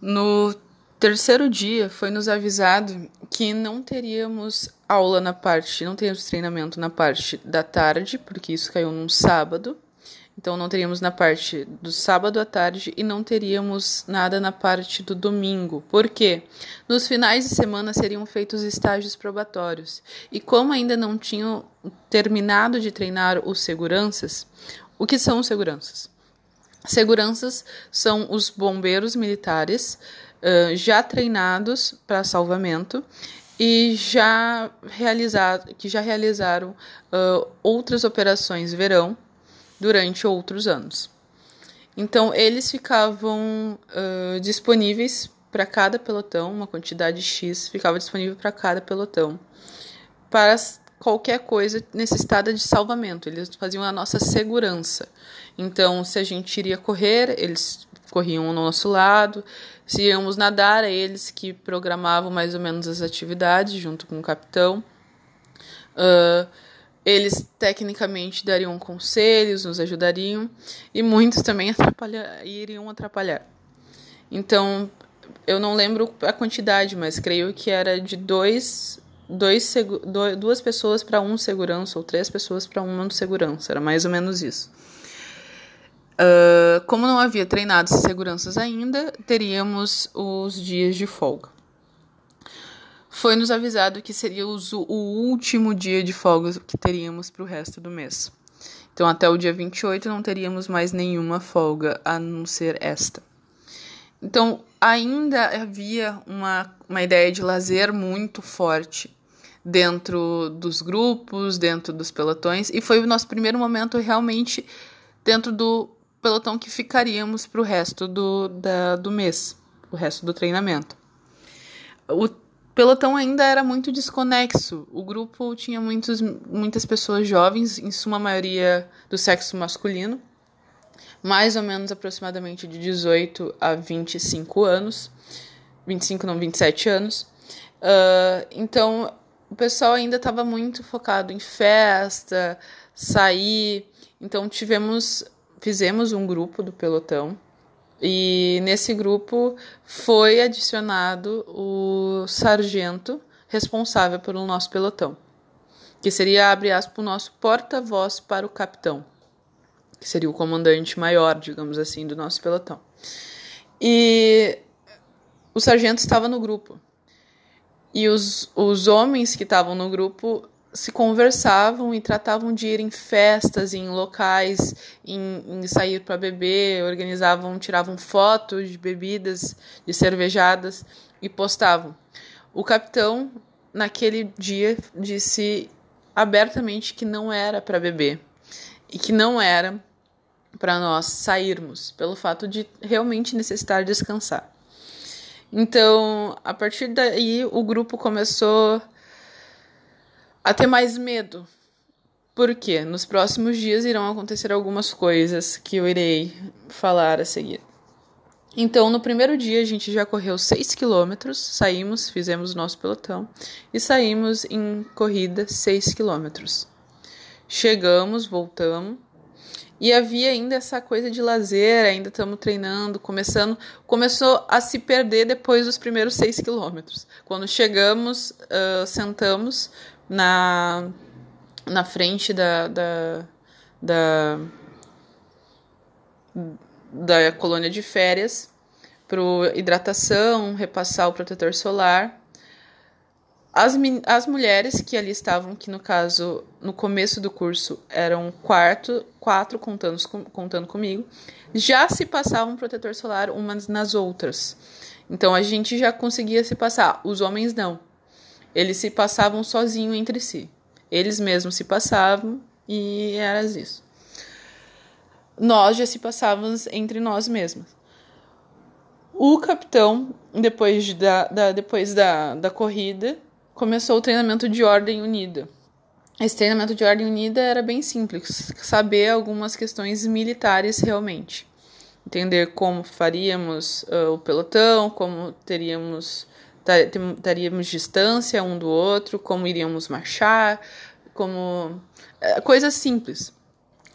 No terceiro dia foi nos avisado que não teríamos aula na parte, não teríamos treinamento na parte da tarde, porque isso caiu num sábado. Então não teríamos na parte do sábado à tarde e não teríamos nada na parte do domingo. Por quê? Nos finais de semana seriam feitos estágios probatórios. E como ainda não tinham terminado de treinar os seguranças, o que são os seguranças? Seguranças são os bombeiros militares uh, já treinados para salvamento e já que já realizaram uh, outras operações verão durante outros anos. Então eles ficavam uh, disponíveis para cada pelotão, uma quantidade X ficava disponível para cada pelotão para qualquer coisa necessitada de salvamento. Eles faziam a nossa segurança. Então, se a gente iria correr, eles corriam ao nosso lado. Se íamos nadar, é eles que programavam mais ou menos as atividades junto com o capitão. Uh, eles tecnicamente dariam conselhos, nos ajudariam e muitos também atrapalhar, iriam atrapalhar. Então, eu não lembro a quantidade, mas creio que era de dois, dois duas pessoas para um segurança ou três pessoas para um segurança, era mais ou menos isso. Uh, como não havia treinados seguranças ainda, teríamos os dias de folga. Foi nos avisado que seria o, o último dia de folga que teríamos para o resto do mês. Então, até o dia 28 não teríamos mais nenhuma folga a não ser esta. Então, ainda havia uma, uma ideia de lazer muito forte dentro dos grupos, dentro dos pelotões, e foi o nosso primeiro momento realmente dentro do pelotão que ficaríamos para o resto do, da, do mês, o resto do treinamento. O pelotão ainda era muito desconexo. O grupo tinha muitos, muitas pessoas jovens, em suma maioria do sexo masculino, mais ou menos aproximadamente de 18 a 25 anos, 25 não, 27 anos. Uh, então, o pessoal ainda estava muito focado em festa, sair. Então, tivemos fizemos um grupo do pelotão e nesse grupo foi adicionado o sargento responsável pelo nosso pelotão, que seria, abre aspas, o nosso porta-voz para o capitão, que seria o comandante maior, digamos assim, do nosso pelotão. E o sargento estava no grupo. E os, os homens que estavam no grupo se conversavam e tratavam de ir em festas, em locais, em, em sair para beber, organizavam, tiravam fotos de bebidas, de cervejadas e postavam. O capitão, naquele dia, disse abertamente que não era para beber e que não era para nós sairmos, pelo fato de realmente necessitar descansar. Então, a partir daí, o grupo começou a ter mais medo. Porque nos próximos dias irão acontecer algumas coisas que eu irei falar a seguir. Então, no primeiro dia, a gente já correu 6 quilômetros, saímos, fizemos nosso pelotão e saímos em corrida 6 quilômetros. Chegamos, voltamos e havia ainda essa coisa de lazer, ainda estamos treinando, começando, começou a se perder depois dos primeiros 6 quilômetros. Quando chegamos, uh, sentamos, na, na frente da, da, da, da colônia de férias para hidratação, repassar o protetor solar. As, as mulheres que ali estavam, que no caso, no começo do curso, eram quarto, quatro contando, contando comigo, já se passavam protetor solar umas nas outras. Então a gente já conseguia se passar, os homens não. Eles se passavam sozinhos entre si. Eles mesmos se passavam e era isso. Nós já se passávamos entre nós mesmos. O capitão, depois da, da, depois da, da corrida, começou o treinamento de ordem unida. Esse treinamento de ordem unida era bem simples, saber algumas questões militares realmente. Entender como faríamos uh, o pelotão, como teríamos estaríamos distância um do outro, como iríamos marchar, como coisas simples.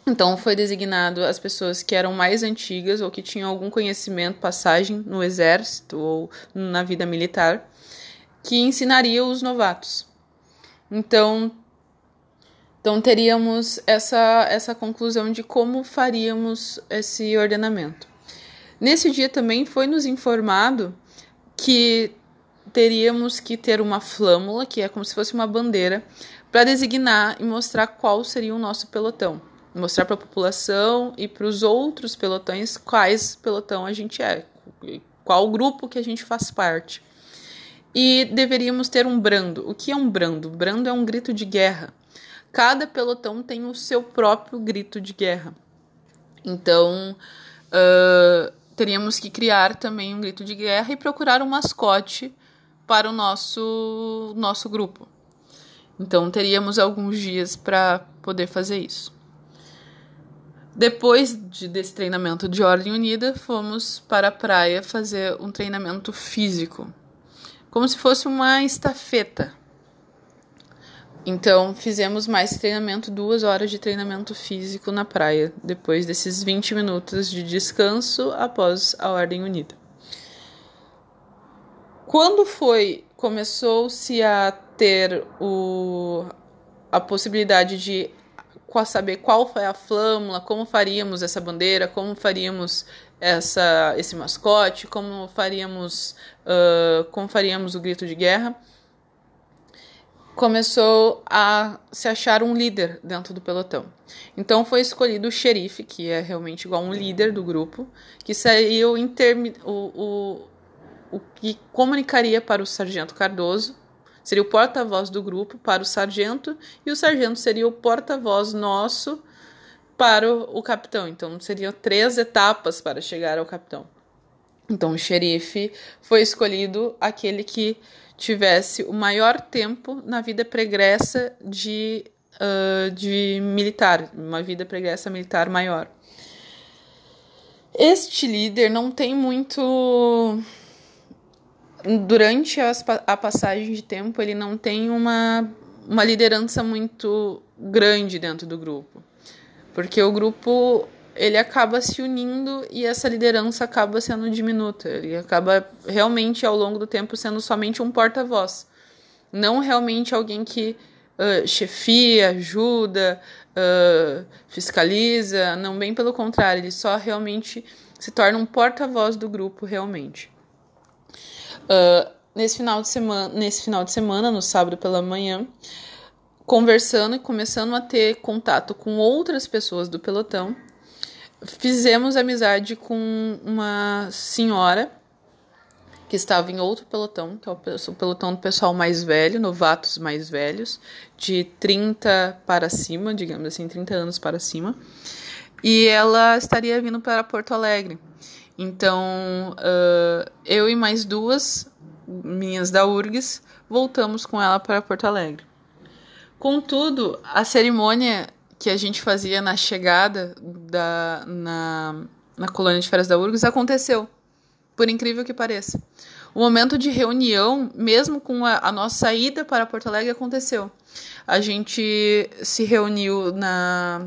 Então foi designado as pessoas que eram mais antigas ou que tinham algum conhecimento, passagem no exército ou na vida militar, que ensinaria os novatos. Então, então teríamos essa, essa conclusão de como faríamos esse ordenamento. Nesse dia também foi nos informado que teríamos que ter uma flâmula, que é como se fosse uma bandeira, para designar e mostrar qual seria o nosso pelotão. Mostrar para a população e para os outros pelotões quais pelotão a gente é, qual grupo que a gente faz parte. E deveríamos ter um brando. O que é um brando? Brando é um grito de guerra cada pelotão tem o seu próprio grito de guerra. Então, uh, teríamos que criar também um grito de guerra e procurar um mascote para o nosso, nosso grupo. Então, teríamos alguns dias para poder fazer isso. Depois de, desse treinamento de Ordem Unida, fomos para a praia fazer um treinamento físico, como se fosse uma estafeta então, fizemos mais treinamento, duas horas de treinamento físico na praia, depois desses 20 minutos de descanso após a Ordem Unida. Quando foi, começou-se a ter o, a possibilidade de saber qual foi a flâmula, como faríamos essa bandeira, como faríamos essa, esse mascote, como faríamos, uh, como faríamos o grito de guerra começou a se achar um líder dentro do pelotão. Então foi escolhido o xerife, que é realmente igual um líder do grupo, que seria o, intermi o, o, o que comunicaria para o sargento Cardoso, seria o porta-voz do grupo para o sargento, e o sargento seria o porta-voz nosso para o, o capitão. Então seriam três etapas para chegar ao capitão. Então o xerife foi escolhido aquele que tivesse o maior tempo na vida pregressa de, uh, de militar, uma vida pregressa militar maior. Este líder não tem muito. Durante as, a passagem de tempo, ele não tem uma, uma liderança muito grande dentro do grupo. Porque o grupo ele acaba se unindo e essa liderança acaba sendo diminuta. Ele acaba realmente, ao longo do tempo, sendo somente um porta-voz. Não realmente alguém que uh, chefia, ajuda, uh, fiscaliza. Não, bem pelo contrário, ele só realmente se torna um porta-voz do grupo, realmente. Uh, nesse, final de semana, nesse final de semana, no sábado pela manhã, conversando e começando a ter contato com outras pessoas do pelotão, fizemos amizade com uma senhora que estava em outro pelotão, que é o pelotão do pessoal mais velho, novatos mais velhos, de 30 para cima, digamos assim, 30 anos para cima. E ela estaria vindo para Porto Alegre. Então, uh, eu e mais duas minhas da URGS voltamos com ela para Porto Alegre. Contudo, a cerimônia que a gente fazia na chegada da, na, na colônia de férias da URGS aconteceu, por incrível que pareça. O momento de reunião, mesmo com a, a nossa saída para Porto Alegre, aconteceu. A gente se reuniu na,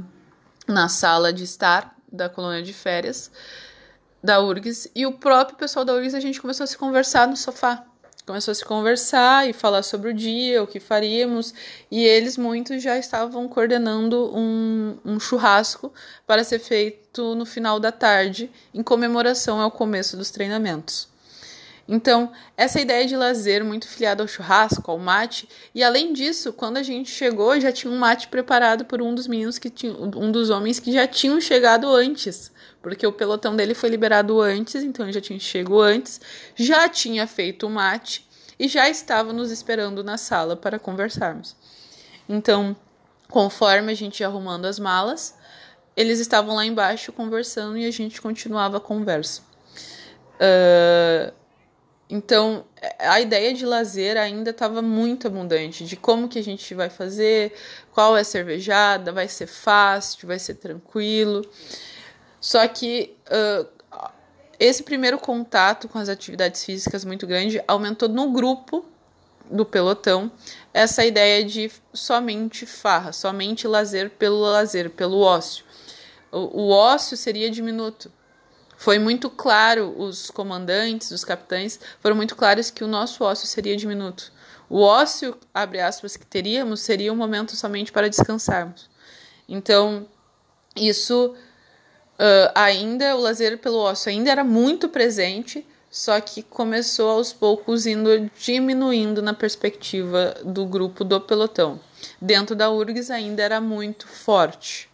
na sala de estar da colônia de férias da URGS e o próprio pessoal da URGS a gente começou a se conversar no sofá começou a se conversar e falar sobre o dia, o que faríamos, e eles muitos já estavam coordenando um, um churrasco para ser feito no final da tarde, em comemoração ao começo dos treinamentos. Então, essa ideia de lazer muito filiada ao churrasco, ao mate, e além disso, quando a gente chegou, já tinha um mate preparado por um dos meninos que tinha, um dos homens que já tinham chegado antes, porque o pelotão dele foi liberado antes, então ele já tinha chegado antes, já tinha feito o mate e já estava nos esperando na sala para conversarmos. Então, conforme a gente ia arrumando as malas, eles estavam lá embaixo conversando e a gente continuava a conversa. Uh, então, a ideia de lazer ainda estava muito abundante, de como que a gente vai fazer, qual é a cervejada, vai ser fácil, vai ser tranquilo. Só que uh, esse primeiro contato com as atividades físicas muito grande aumentou no grupo do pelotão essa ideia de somente farra, somente lazer pelo lazer, pelo ócio. O, o ócio seria diminuto. Foi muito claro, os comandantes, os capitães, foram muito claros que o nosso ócio seria diminuto. O ócio, abre aspas, que teríamos seria um momento somente para descansarmos. Então, isso uh, ainda, o lazer pelo ócio ainda era muito presente, só que começou aos poucos indo diminuindo na perspectiva do grupo do pelotão. Dentro da URGS ainda era muito forte.